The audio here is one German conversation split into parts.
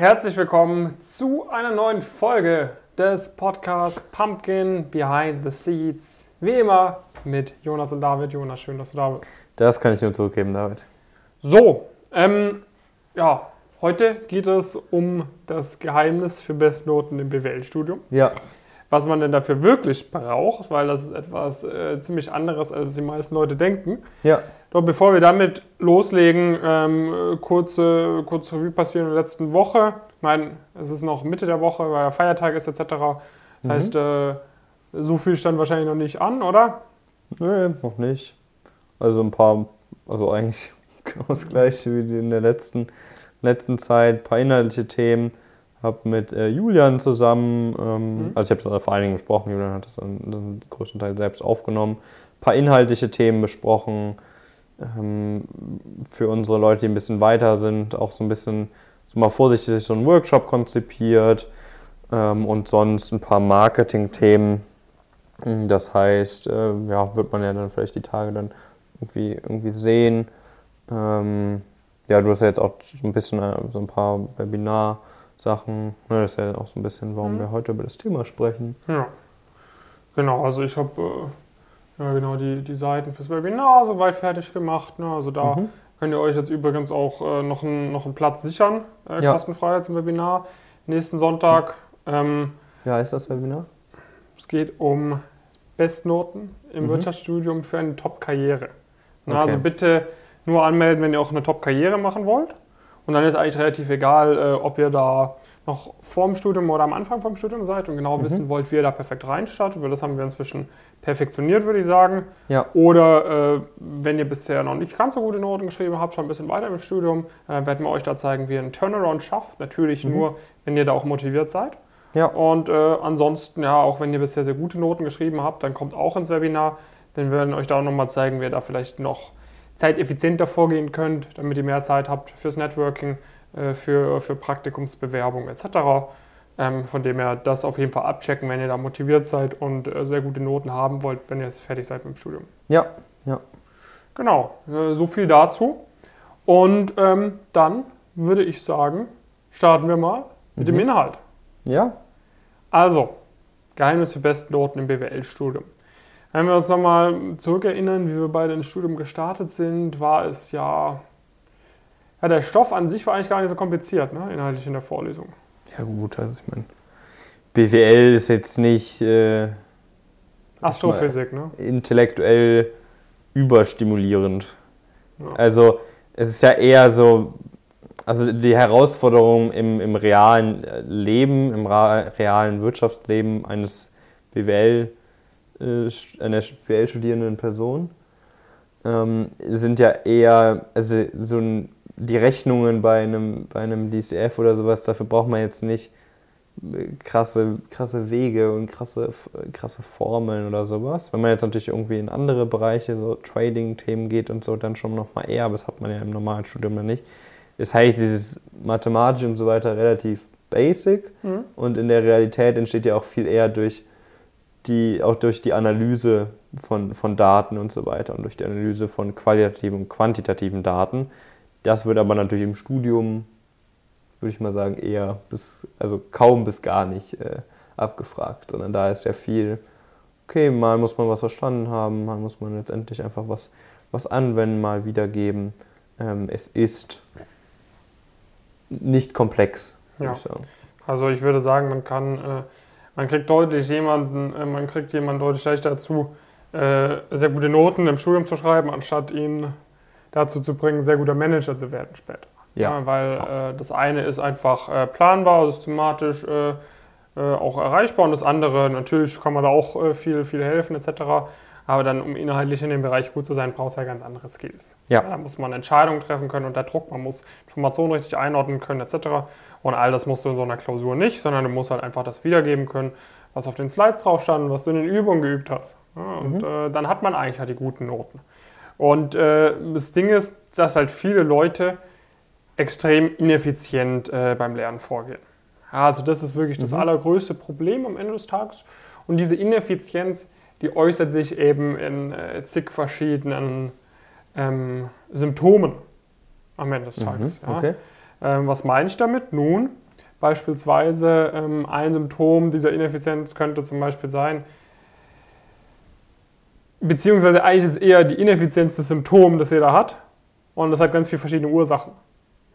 Herzlich willkommen zu einer neuen Folge des Podcasts Pumpkin Behind the Seeds. Wie immer mit Jonas und David. Jonas, schön, dass du da bist. Das kann ich nur zurückgeben, David. So, ähm, ja, heute geht es um das Geheimnis für Bestnoten im BWL-Studium. Ja. Was man denn dafür wirklich braucht, weil das ist etwas äh, ziemlich anderes, als die meisten Leute denken. Ja. Doch bevor wir damit loslegen, ähm, kurze, kurze Revue passieren in der letzten Woche. Ich meine, es ist noch Mitte der Woche, weil Feiertag ist etc. Das Mhm. heißt, äh, so viel stand wahrscheinlich noch nicht an, oder? Nee, noch nicht. Also ein paar, also eigentlich genau das gleiche wie in der letzten, letzten Zeit. Ein paar inhaltliche Themen. Hab mit äh, Julian zusammen, ähm, Mhm. also ich habe das vor allen Dingen besprochen, Julian hat das dann, dann größten Teil selbst aufgenommen. Ein paar inhaltliche Themen besprochen. Ähm, für unsere Leute, die ein bisschen weiter sind, auch so ein bisschen so mal vorsichtig so einen Workshop konzipiert ähm, und sonst ein paar Marketing-Themen. Das heißt, äh, ja, wird man ja dann vielleicht die Tage dann irgendwie, irgendwie sehen. Ähm, ja, du hast ja jetzt auch so ein bisschen äh, so ein paar Webinar-Sachen. Ne, das ist ja auch so ein bisschen, warum Mhm. wir heute über das Thema sprechen. Ja. Genau, also ich habe äh, ja, genau die, die Seiten fürs Webinar soweit fertig gemacht. Ne? Also da Mhm. könnt ihr euch jetzt übrigens auch äh, noch, einen, noch einen Platz sichern, äh, Ja. kostenfrei zum Webinar. Nächsten Sonntag. Ähm, Wie heißt das Webinar? Es geht um Bestnoten im Mhm. Wirtschaftsstudium für eine Top-Karriere. Na, Okay. Also bitte nur anmelden, wenn ihr auch eine Top-Karriere machen wollt. Und dann ist eigentlich relativ egal, äh, ob ihr da noch vorm Studium oder am Anfang vom Studium seid und genau Mhm. wissen wollt, wie ihr da perfekt reinstartet, weil das haben wir inzwischen perfektioniert, würde ich sagen. Ja. Oder äh, wenn ihr bisher noch nicht ganz so gute Noten geschrieben habt, schon ein bisschen weiter im Studium, äh, werden wir euch da zeigen, wie ihr einen Turnaround schafft. Natürlich Mhm. nur, wenn ihr da auch motiviert seid. Ja. Und äh, ansonsten, ja, auch wenn ihr bisher sehr gute Noten geschrieben habt, dann kommt auch ins Webinar. Dann werden wir euch da auch nochmal zeigen, wie ihr da vielleicht noch zeiteffizienter vorgehen könnt, damit ihr mehr Zeit habt fürs Networking, äh, für, für Praktikumsbewerbung etc. Ähm, von dem her das auf jeden Fall abchecken, wenn ihr da motiviert seid und äh, sehr gute Noten haben wollt, wenn ihr jetzt fertig seid mit dem Studium. Ja, ja. Genau, äh, so viel dazu. Und ähm, dann würde ich sagen, starten wir mal mit dem Mhm. Inhalt. Ja, Also, Geheimnis für Bestnoten im BWL-Studium. Wenn wir uns nochmal zurückerinnern, wie wir beide ins Studium gestartet sind, war es ja, ja, der Stoff an sich war eigentlich gar nicht so kompliziert, ne, inhaltlich in der Vorlesung. ja gut, also ich meine, BWL ist jetzt nicht äh, Astrophysik, ne? intellektuell überstimulierend. Ja. Also es ist ja eher so, also die Herausforderung im, im realen Leben, im realen Wirtschaftsleben eines BWL, äh, einer BWL-studierenden Person ähm, sind ja eher, also so ein, die Rechnungen bei einem, bei einem DCF oder sowas, dafür braucht man jetzt nicht äh, krasse, krasse Wege und krasse, krasse Formeln oder sowas. Wenn man jetzt natürlich irgendwie in andere Bereiche, so Trading-Themen geht und so, dann schon nochmal eher, aber das hat man ja im normalen Studium dann nicht. Das heißt, dieses Mathematik und so weiter relativ basic Mhm. und in der Realität entsteht ja auch viel eher durch die, auch durch die Analyse von, von Daten und so weiter und durch die Analyse von qualitativen und quantitativen Daten. Das wird aber natürlich im Studium, würde ich mal sagen, eher bis, also kaum bis gar nicht äh, abgefragt, sondern da ist ja viel, okay, mal muss man was verstanden haben, mal muss man letztendlich einfach was, was anwenden, mal wiedergeben. Ähm, es ist nicht komplex, Ja. ich. Also ich würde sagen, man kann, äh, man kriegt deutlich jemanden, äh, man kriegt jemanden deutlich leichter dazu, äh, sehr gute Noten im Studium zu schreiben, anstatt ihn dazu zu bringen, sehr guter Manager zu werden später. Ja. weil äh, das eine ist einfach äh, planbar, systematisch äh, äh, auch erreichbar und das andere, natürlich kann man da auch viel, viel helfen etc. Aber dann, um inhaltlich in dem Bereich gut zu sein, braucht es ja ganz andere Skills. Ja. Da muss man Entscheidungen treffen können unter Druck, man muss Informationen richtig einordnen können etc. Und all das musst du in so einer Klausur nicht, sondern du musst halt einfach das wiedergeben können, was auf den Slides drauf stand, was du in den Übungen geübt hast. Ja, und äh, dann hat man eigentlich halt die guten Noten. Und äh, das Ding ist, dass halt viele Leute extrem ineffizient äh, beim Lernen vorgehen. Ja, also das ist wirklich das Mhm. allergrößte Problem am Ende des Tages. Und diese Ineffizienz, die äußert sich eben in äh, zig verschiedenen ähm, Symptomen am Ende des Tages. Mhm, Ja. okay. Ähm, was meine ich damit? Nun, Beispielsweise ähm, ein Symptom dieser Ineffizienz könnte zum Beispiel sein, beziehungsweise eigentlich ist es eher die Ineffizienz des Symptoms, das jeder hat. Und das hat ganz viele verschiedene Ursachen.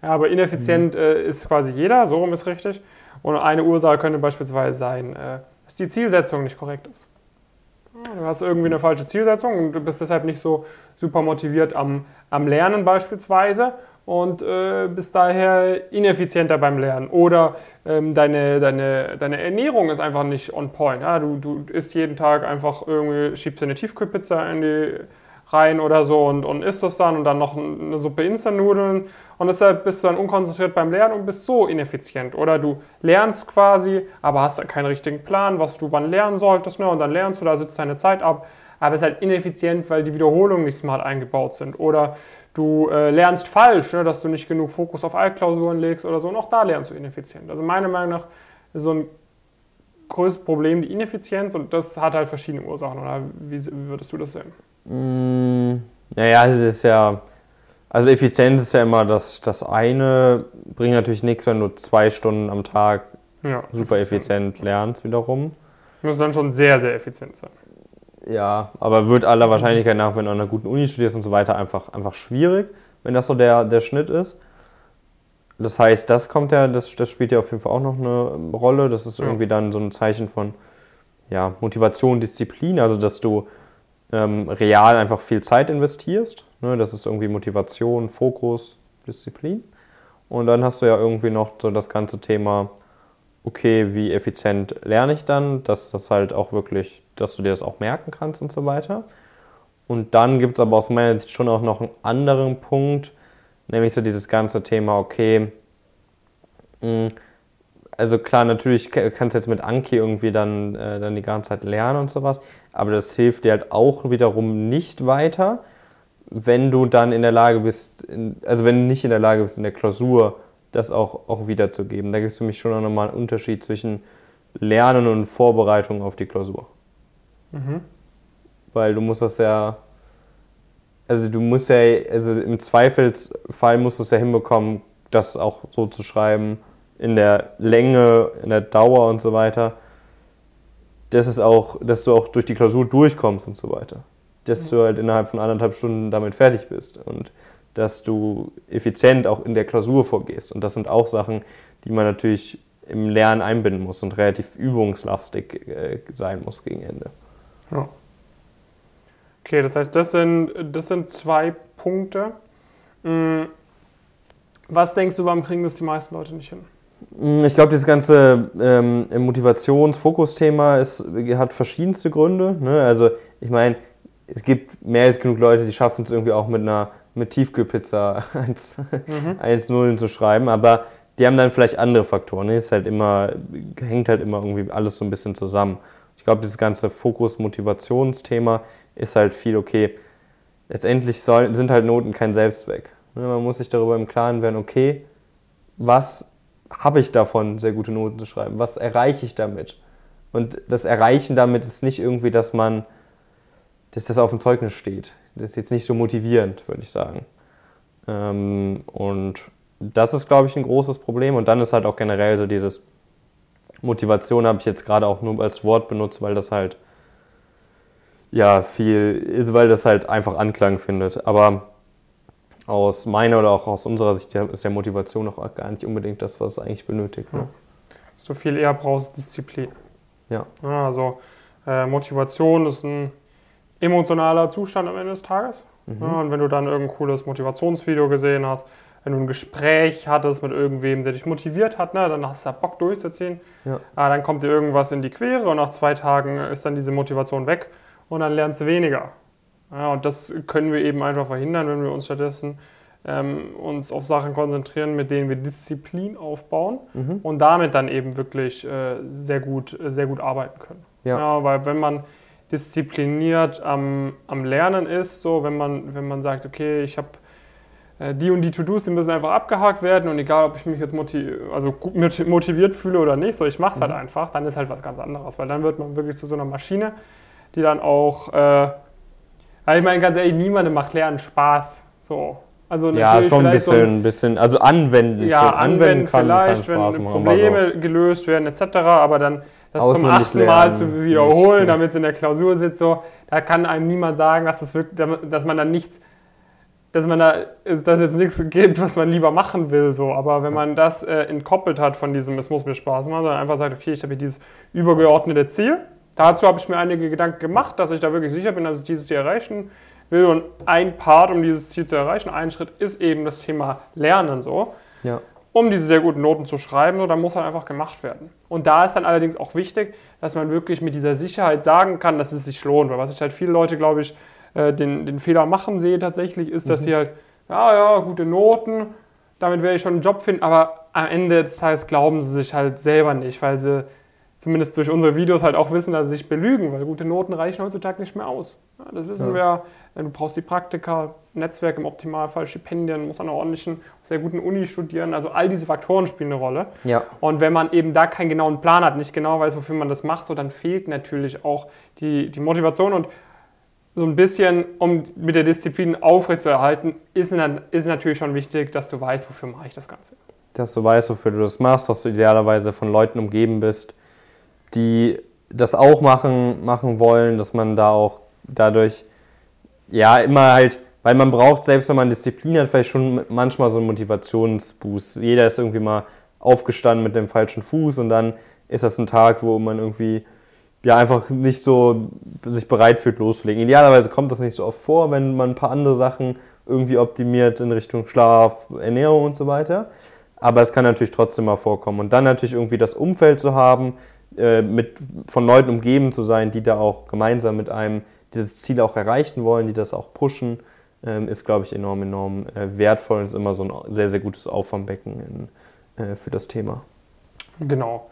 Ja, aber ineffizient mhm. äh, ist quasi jeder, so rum ist richtig. Und eine Ursache könnte beispielsweise sein, äh, dass die Zielsetzung nicht korrekt ist. Du hast irgendwie eine falsche Zielsetzung und du bist deshalb nicht so super motiviert am, am Lernen beispielsweise und äh, bist daher ineffizienter beim Lernen. Oder ähm, deine, deine, deine Ernährung ist einfach nicht on point. Ja? Du, du isst jeden Tag einfach irgendwie, schiebst eine Tiefkühlpizza in die rein oder so und, und isst das dann und dann noch eine Suppe Instant-Nudeln und deshalb bist du dann unkonzentriert beim Lernen und bist so ineffizient. Oder du lernst quasi, aber hast keinen richtigen Plan, was du wann lernen solltest ne? und dann lernst du, da sitzt deine Zeit ab, aber es ist halt ineffizient, weil die Wiederholungen nicht smart eingebaut sind. Oder du äh, lernst falsch, ne? dass du nicht genug Fokus auf Altklausuren legst oder so und auch da lernst du ineffizient. Also meiner Meinung nach ist so ein größtes Problem die Ineffizienz und das hat halt verschiedene Ursachen. Oder wie würdest du das sehen? Mm, naja, es ist ja. Also Effizienz ist ja immer das, das eine, bringt natürlich nichts, wenn du zwei Stunden am Tag ja, super effizient lernst wiederum. Muss dann schon sehr, sehr effizient sein. Ja, aber wird aller Wahrscheinlichkeit nach, wenn du an einer guten Uni studierst und so weiter, einfach, einfach schwierig, wenn das so der, der Schnitt ist. Das heißt, das kommt ja, das, das spielt ja auf jeden Fall auch noch eine Rolle. Das ist irgendwie dann so ein Zeichen von ja, Motivation, Disziplin, also dass du ähm, real einfach viel Zeit investierst. Ne? Das ist irgendwie Motivation, Fokus, Disziplin. Und dann hast du ja irgendwie noch so das ganze Thema, okay, wie effizient lerne ich dann, dass das halt auch wirklich, dass du dir das auch merken kannst und so weiter. Und dann gibt es aber aus meiner Sicht schon auch noch einen anderen Punkt, nämlich so dieses ganze Thema, okay, mh, hm, also klar, natürlich kannst du jetzt mit Anki irgendwie dann, äh, dann die ganze Zeit lernen und sowas, aber das hilft dir halt auch wiederum nicht weiter, wenn du dann in der Lage bist, in, also wenn du nicht in der Lage bist, in der Klausur das auch, auch wiederzugeben. Da gibt es für mich schon auch nochmal einen Unterschied zwischen Lernen und Vorbereitung auf die Klausur. Mhm. Weil du musst das ja, also du musst ja, also im Zweifelsfall musst du es ja hinbekommen, das auch so zu schreiben, in der Länge, in der Dauer und so weiter, dass, es auch, dass du auch durch die Klausur durchkommst und so weiter. Dass du halt innerhalb von anderthalb Stunden damit fertig bist und dass du effizient auch in der Klausur vorgehst. Und das sind auch Sachen, die man natürlich im Lernen einbinden muss und relativ übungslastig äh, sein muss gegen Ende. Ja. Okay, das heißt, das sind, das sind zwei Punkte. Hm, was denkst du, warum kriegen das die meisten Leute nicht hin? Ich glaube, dieses ganze ähm, Motivations-Fokus-Thema hat verschiedenste Gründe. Ne? Also, ich meine, es gibt mehr als genug Leute, die schaffen es irgendwie auch mit einer mit Tiefkühlpizza 1-0 mhm. zu schreiben, aber die haben dann vielleicht andere Faktoren. Ne? Ist halt immer, hängt halt immer irgendwie alles so ein bisschen zusammen. Ich glaube, dieses ganze Fokus-Motivationsthema ist halt viel okay. Letztendlich soll, sind halt Noten kein Selbstzweck. Ne? Man muss sich darüber im Klaren werden, okay, was habe ich davon, sehr gute Noten zu schreiben? Was erreiche ich damit? Und das Erreichen damit ist nicht irgendwie, dass man, dass das auf dem Zeugnis steht. Das ist jetzt nicht so motivierend, würde ich sagen. Ähm, und das ist, glaube ich, ein großes Problem. Und dann ist halt auch generell so dieses Motivation habe ich jetzt gerade auch nur als Wort benutzt, weil das halt ja viel ist, weil das halt einfach Anklang findet. Aber aus meiner oder auch aus unserer Sicht ist ja Motivation auch gar nicht unbedingt das, was es eigentlich benötigt. Ne? Was du viel eher brauchst, Disziplin. Ja. Also äh, Motivation ist ein emotionaler Zustand am Ende des Tages. Mhm. Ja, und wenn du dann irgendein cooles Motivationsvideo gesehen hast, wenn du ein Gespräch hattest mit irgendwem, der dich motiviert hat, ne, dann hast du ja Bock durchzuziehen. Ja. Aber dann kommt dir irgendwas in die Quere und nach zwei Tagen ist dann diese Motivation weg und dann lernst du weniger. Ja, und das können wir eben einfach verhindern, wenn wir uns stattdessen ähm, uns auf Sachen konzentrieren, mit denen wir Disziplin aufbauen mhm. und damit dann eben wirklich äh, sehr, gut, sehr gut arbeiten können. Ja. ja. weil wenn man diszipliniert am, am Lernen ist, so wenn man, wenn man sagt, okay, ich habe äh, die und die To-Dos, die müssen einfach abgehakt werden und egal, ob ich mich jetzt motiv also motiviert fühle oder nicht, so ich mache es halt mhm. halt einfach, dann ist halt was ganz anderes, weil dann wird man wirklich zu so einer Maschine, die dann auch äh, ich meine, ganz ehrlich, niemandem macht Lernen Spaß. So. Also Ja, ist schon ein vielleicht so ein- bisschen, bisschen, also anwenden. ja, für- anwenden kann, vielleicht, kann wenn Probleme gelöst werden etc., aber dann das zum Auswendig achten Mal lernen, zu wiederholen, damit es in der Klausur sitzt, so, da kann einem niemand sagen, dass, das wirklich, dass man dann nichts, dass man da, dass es jetzt nichts gibt, was man lieber machen will, so, aber wenn man das äh, entkoppelt hat von diesem, es muss mir Spaß machen, sondern einfach sagt, okay, ich habe hier dieses übergeordnete Ziel, dazu habe ich mir einige Gedanken gemacht, dass ich da wirklich sicher bin, dass ich dieses Ziel erreichen will und ein Part, um dieses Ziel zu erreichen, ein Schritt ist eben das Thema Lernen, so Ja. um diese sehr guten Noten zu schreiben, so, dann muss halt einfach gemacht werden. Und da ist dann allerdings auch wichtig, dass man wirklich mit dieser Sicherheit sagen kann, dass es sich lohnt. Weil was ich halt viele Leute, glaube ich, äh, den, den Fehler machen sehe tatsächlich, ist, dass sie halt, ja, ja, gute Noten, damit werde ich schon einen Job finden, aber am Ende des Tages glauben sie sich halt selber nicht, weil sie zumindest durch unsere Videos halt auch wissen, dass sie sich belügen, weil gute Noten reichen heutzutage nicht mehr aus. Ja, das wissen wir. Du brauchst die Praktika, Netzwerk im Optimalfall, Stipendien, musst an einer ordentlichen, sehr guten Uni studieren. Also all diese Faktoren spielen eine Rolle. Ja. Und wenn man eben da keinen genauen Plan hat, nicht genau weiß, wofür man das macht, so dann fehlt natürlich auch die, die Motivation und so ein bisschen, um mit der Disziplin aufrechtzuerhalten, ist, ist natürlich schon wichtig, dass du weißt, wofür mache ich das Ganze. dass du weißt, wofür du das machst, dass du idealerweise von Leuten umgeben bist, die das auch machen, machen wollen, dass man da auch dadurch, ja, immer halt, weil man braucht, selbst wenn man Disziplin hat, vielleicht schon manchmal so einen Motivationsboost. Jeder ist irgendwie mal aufgestanden mit dem falschen Fuß und dann ist das ein Tag, wo man irgendwie ja einfach nicht so sich bereit fühlt loszulegen. Idealerweise kommt das nicht so oft vor, wenn man ein paar andere Sachen irgendwie optimiert in Richtung Schlaf, Ernährung und so weiter. Aber es kann natürlich trotzdem mal vorkommen. Und dann natürlich irgendwie das Umfeld zu haben, äh, mit, von Leuten umgeben zu sein, die da auch gemeinsam mit einem dieses Ziel auch erreichen wollen, die das auch pushen, ähm, ist, glaube ich, enorm, enorm äh, wertvoll und ist immer so ein sehr, sehr gutes Auffangbecken in, äh, für das Thema. Genau.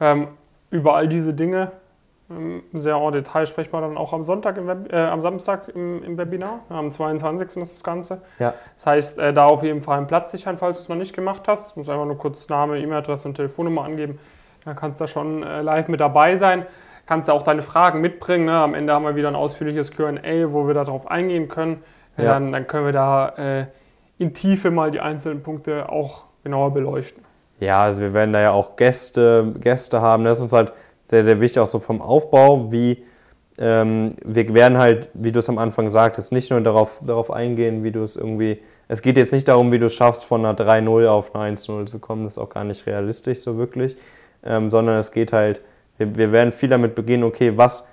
Ähm, über all diese Dinge ähm, sehr en Detail sprechen wir dann auch am Sonntag, Web, äh, am Samstag im, im Webinar. Am 22. ist das Ganze. Ja. Das heißt, äh, da auf jeden Fall einen Platz sichern, falls du es noch nicht gemacht hast. Du musst einfach nur kurz Name, E-Mail-Adresse und Telefonnummer angeben. Dann kannst du da schon äh, live mit dabei sein. Kannst du auch deine Fragen mitbringen. Ne? Am Ende haben wir wieder ein ausführliches QA, wo wir darauf eingehen können. Ja. Dann, dann können wir da äh, in Tiefe mal die einzelnen Punkte auch genauer beleuchten. Ja, also wir werden da ja auch Gäste, Gäste haben. Das ist uns halt sehr, sehr wichtig, auch so vom Aufbau, wie ähm, wir werden halt, wie du es am Anfang sagtest, nicht nur darauf, darauf eingehen, wie du es irgendwie. Es geht jetzt nicht darum, wie du es schaffst, von einer 3-0 auf eine 1-0 zu kommen. Das ist auch gar nicht realistisch so wirklich. Ähm, sondern es geht halt, wir, wir werden viel damit beginnen, okay, was,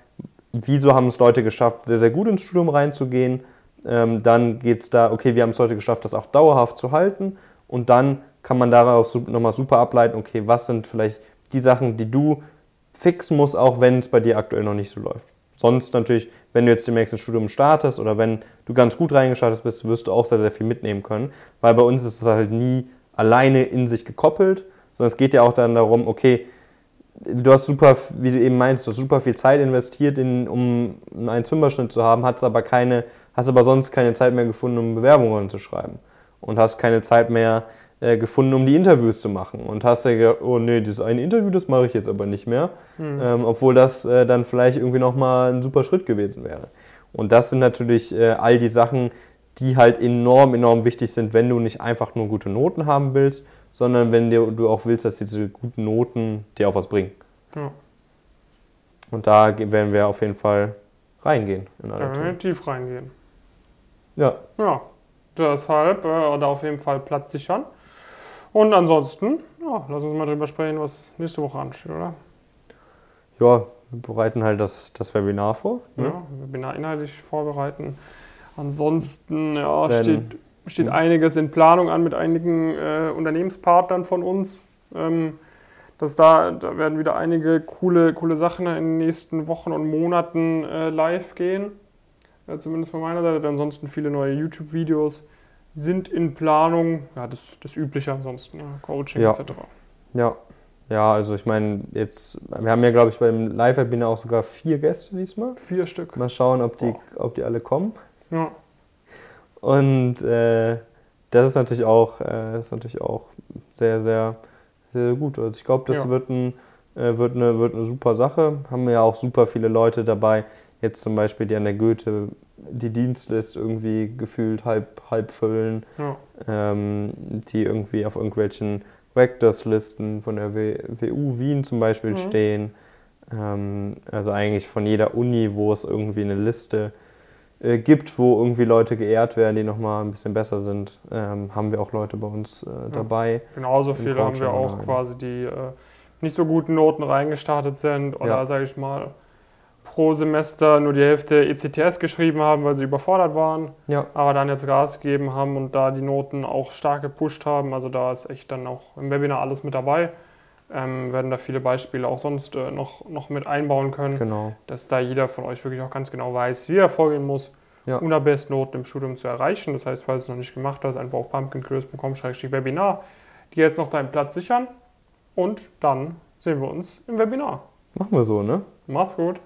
wieso haben es Leute geschafft, sehr, sehr gut ins Studium reinzugehen. Ähm, dann geht es da, okay, wir haben es heute geschafft, das auch dauerhaft zu halten. Und dann kann man daraus nochmal super ableiten, okay, was sind vielleicht die Sachen, die du fixen musst, auch wenn es bei dir aktuell noch nicht so läuft. Sonst natürlich, wenn du jetzt demnächst ein Studium startest oder wenn du ganz gut reingestartet bist, wirst du auch sehr, sehr viel mitnehmen können. Weil bei uns ist es halt nie alleine in sich gekoppelt, sondern es geht ja auch dann darum, okay, du hast super, wie du eben meinst, du hast super viel Zeit investiert, in, um einen 1,5er-Schnitt zu haben, hast aber keine, hast aber sonst keine Zeit mehr gefunden, um Bewerbungen zu schreiben. Und hast keine Zeit mehr äh, gefunden, um die Interviews zu machen. Und hast ja gedacht, oh nee, dieses eine Interview, das mache ich jetzt aber nicht mehr. Ähm, obwohl das äh, dann vielleicht irgendwie nochmal ein super Schritt gewesen wäre. Und das sind natürlich äh, all die Sachen, die halt enorm, enorm wichtig sind, wenn du nicht einfach nur gute Noten haben willst, sondern wenn dir, du auch willst, dass diese guten Noten dir auch was bringen. Ja. Und da werden wir auf jeden Fall reingehen in alle Themen. tief reingehen. Ja, Ja, deshalb äh, da auf jeden Fall Platz sichern. Und ansonsten, ja, lass uns mal drüber sprechen, was nächste Woche ansteht, oder? ja, wir bereiten halt das, das Webinar vor. Ne? Ja, Webinar inhaltlich vorbereiten. Ansonsten ja, Werden- steht, steht Mhm. einiges in Planung an mit einigen äh, Unternehmenspartnern von uns. Ähm, dass da, da werden wieder einige coole, coole Sachen in den nächsten Wochen und Monaten äh, live gehen. Äh, zumindest von meiner Seite. Ansonsten viele neue YouTube-Videos sind in Planung. Ja, das, das Übliche ansonsten, ja, Coaching Ja. etc. Ja. Ja, also ich meine, jetzt, wir haben ja, glaube ich, beim Live-Webinar auch sogar vier Gäste diesmal. Vier Stück. Mal schauen, ob die, ob die alle kommen. Ja. Und äh, das ist natürlich auch, äh, ist natürlich auch sehr, sehr, sehr gut. Also ich glaube, das Ja. wird, ein, äh, wird, eine, wird eine super Sache. Haben wir ja auch super viele Leute dabei, jetzt zum Beispiel die an der Goethe die Dienstlist irgendwie gefühlt halb, halb füllen, Ja. ähm, die irgendwie auf irgendwelchen Rectors-Listen von der W- WU Wien zum Beispiel Mhm. stehen. Ähm, also eigentlich von jeder Uni, wo es irgendwie eine Liste äh, gibt, wo irgendwie Leute geehrt werden, die nochmal ein bisschen besser sind, ähm, haben wir auch Leute bei uns äh, dabei. Genauso Im viele haben wir auch online. quasi, die äh, nicht so guten Noten reingestartet sind oder, Ja. sage ich mal, pro Semester nur die Hälfte ECTS geschrieben haben, weil sie überfordert waren, Ja, aber dann jetzt Gas gegeben haben und da die Noten auch stark gepusht haben. Also da ist echt dann auch im Webinar alles mit dabei. Ähm, werden da viele Beispiele auch sonst äh, noch, noch mit einbauen können, genau. dass da jeder von euch wirklich auch ganz genau weiß, wie er vorgehen muss, Ja. um da Bestnoten im Studium zu erreichen. Das heißt, falls du es noch nicht gemacht hast, einfach auf pumpkincurious.com-webinar dir jetzt noch deinen Platz sichern und dann sehen wir uns im Webinar. Machen wir so, ne? Macht's gut!